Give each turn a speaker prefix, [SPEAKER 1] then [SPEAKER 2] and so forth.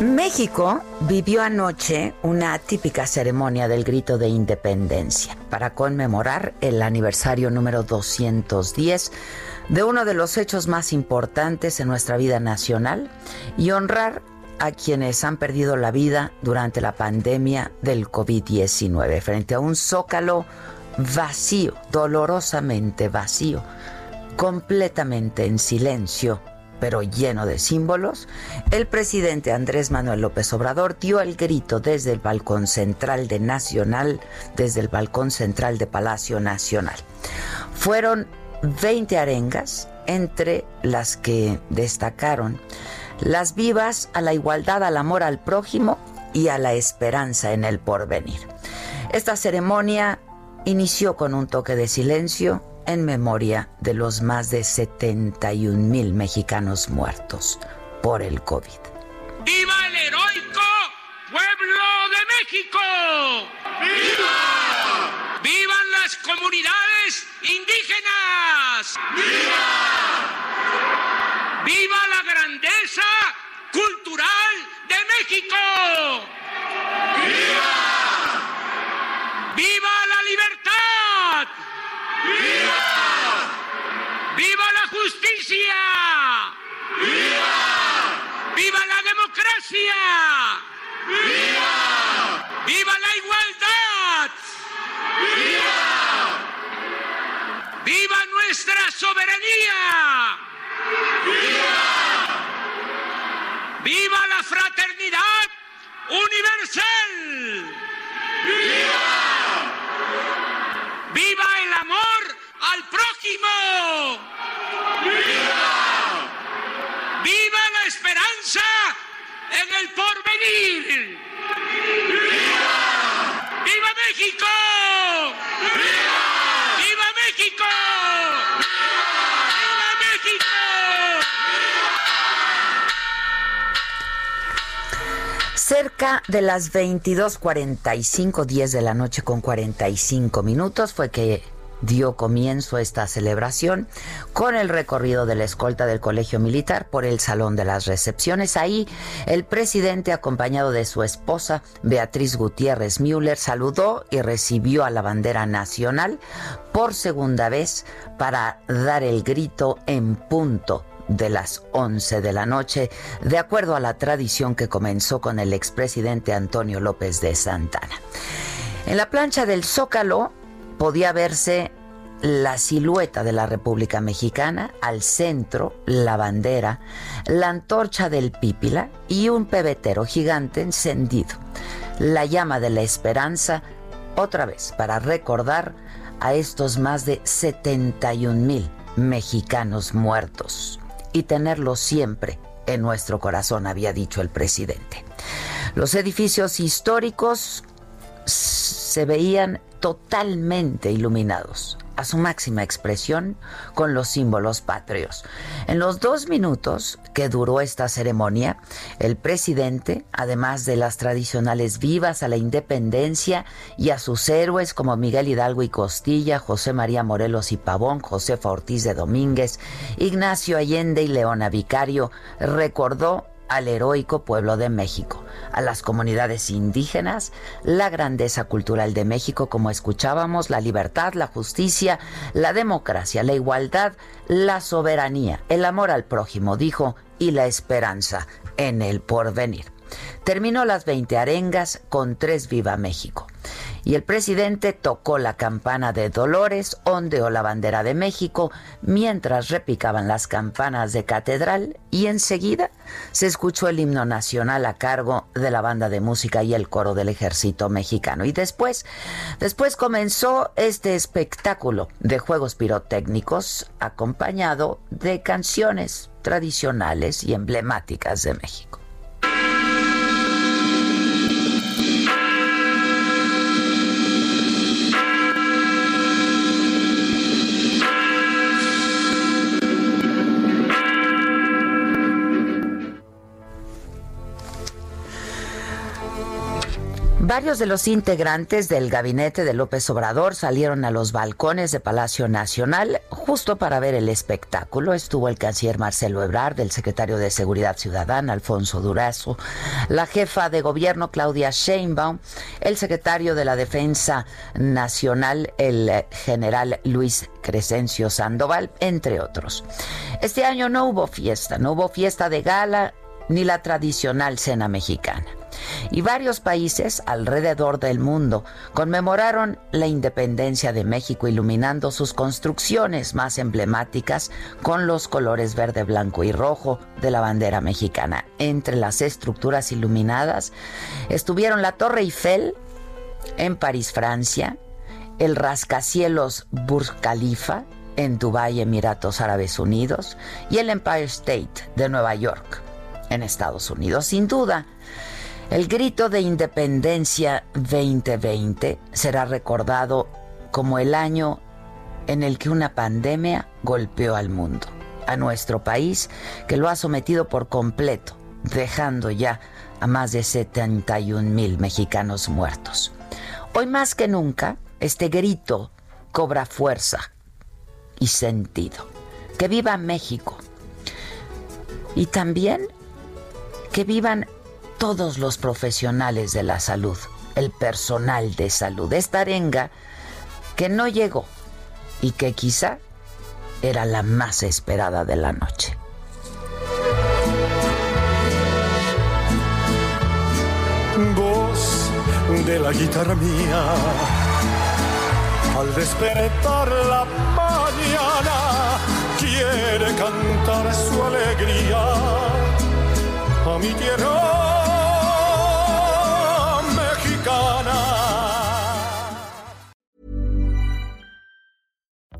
[SPEAKER 1] México vivió anoche una típica ceremonia del grito de independencia para conmemorar el aniversario número 210 de uno de los hechos más importantes en nuestra vida nacional y honrar a quienes han perdido la vida durante la pandemia del COVID-19 frente a un zócalo vacío, dolorosamente vacío, completamente en silencio pero lleno de símbolos, el presidente Andrés Manuel López Obrador dio el grito desde el balcón central de Nacional, desde el balcón central de Palacio Nacional. Fueron 20 arengas, entre las que destacaron las vivas a la igualdad, al amor al prójimo y a la esperanza en el porvenir. Esta ceremonia inició con un toque de silencio en memoria de los más de 71 mil mexicanos muertos por el COVID.
[SPEAKER 2] ¡Viva el heroico pueblo de México! ¡Viva! ¡Vivan las comunidades indígenas! ¡Viva! ¡Viva la grandeza cultural de México! ¡Viva! ¡Viva! ¡Viva! ¡Viva la justicia! ¡Viva! ¡Viva la democracia! ¡Viva! ¡Viva la igualdad! ¡Viva! ¡Viva nuestra soberanía! ¡Viva! ¡Viva la fraternidad universal! ¡Viva! ¡Viva el amor al prójimo! ¡Viva! ¡Viva la esperanza en el porvenir! ¡Viva! ¡Viva México! ¡Viva! ¡Viva México! ¡Viva México!
[SPEAKER 1] Cerca de las 22:45, 10 de la noche con 45 minutos fue que dio comienzo esta celebración con el recorrido de la escolta del Colegio Militar por el Salón de las Recepciones. Ahí el presidente, acompañado de su esposa Beatriz Gutiérrez Müller, saludó y recibió a la bandera nacional por segunda vez para dar el grito en punto de las 11 de la noche, de acuerdo a la tradición que comenzó con el expresidente Antonio López de Santana. En la plancha del Zócalo podía verse la silueta de la República Mexicana, al centro la bandera, la antorcha del Pípila y un pebetero gigante encendido. La llama de la esperanza, otra vez, para recordar a estos más de 71 mil mexicanos muertos y tenerlos siempre en nuestro corazón, había dicho el presidente. Los edificios históricos se veían totalmente iluminados su máxima expresión con los símbolos patrios. En los dos minutos que duró esta ceremonia, el presidente, además de las tradicionales vivas a la independencia y a sus héroes como Miguel Hidalgo y Costilla, José María Morelos y Pavón, Josefa Ortiz de Domínguez, Ignacio Allende y Leona Vicario, recordó al heroico pueblo de México, a las comunidades indígenas, la grandeza cultural de México, como escuchábamos, la libertad, la justicia, la democracia, la igualdad, la soberanía, el amor al prójimo, dijo, y la esperanza en el porvenir. Terminó las 20 arengas con tres Viva México. Y el presidente tocó la campana de Dolores, ondeó la bandera de México, mientras repicaban las campanas de catedral y enseguida se escuchó el himno nacional a cargo de la banda de música y el coro del ejército mexicano. Y después, después comenzó este espectáculo de juegos pirotécnicos acompañado de canciones tradicionales y emblemáticas de México. Varios de los integrantes del gabinete de López Obrador salieron a los balcones de Palacio Nacional justo para ver el espectáculo. Estuvo el canciller Marcelo Ebrard, el secretario de Seguridad Ciudadana Alfonso Durazo, la jefa de gobierno Claudia Sheinbaum, el secretario de la Defensa Nacional el general Luis Crescencio Sandoval, entre otros. Este año no hubo fiesta, no hubo fiesta de gala ni la tradicional cena mexicana y varios países alrededor del mundo conmemoraron la independencia de México iluminando sus construcciones más emblemáticas con los colores verde, blanco y rojo de la bandera mexicana. Entre las estructuras iluminadas estuvieron la Torre Eiffel en París, Francia, el rascacielos Burj Khalifa en Dubái, Emiratos Árabes Unidos, y el Empire State de Nueva York en Estados Unidos. Sin duda, el grito de independencia 2020 será recordado como el año en el que una pandemia golpeó al mundo, a nuestro país, que lo ha sometido por completo, dejando ya a más de 71 mil mexicanos muertos. Hoy más que nunca, este grito cobra fuerza y sentido. Que viva México. Y también que vivan todos los profesionales de la salud, el personal de salud. Esta arenga que no llegó y que quizá era la más esperada de la noche.
[SPEAKER 3] Voz de la guitarra mía, al despertar la mañana, quiere cantar su alegría a mi tierra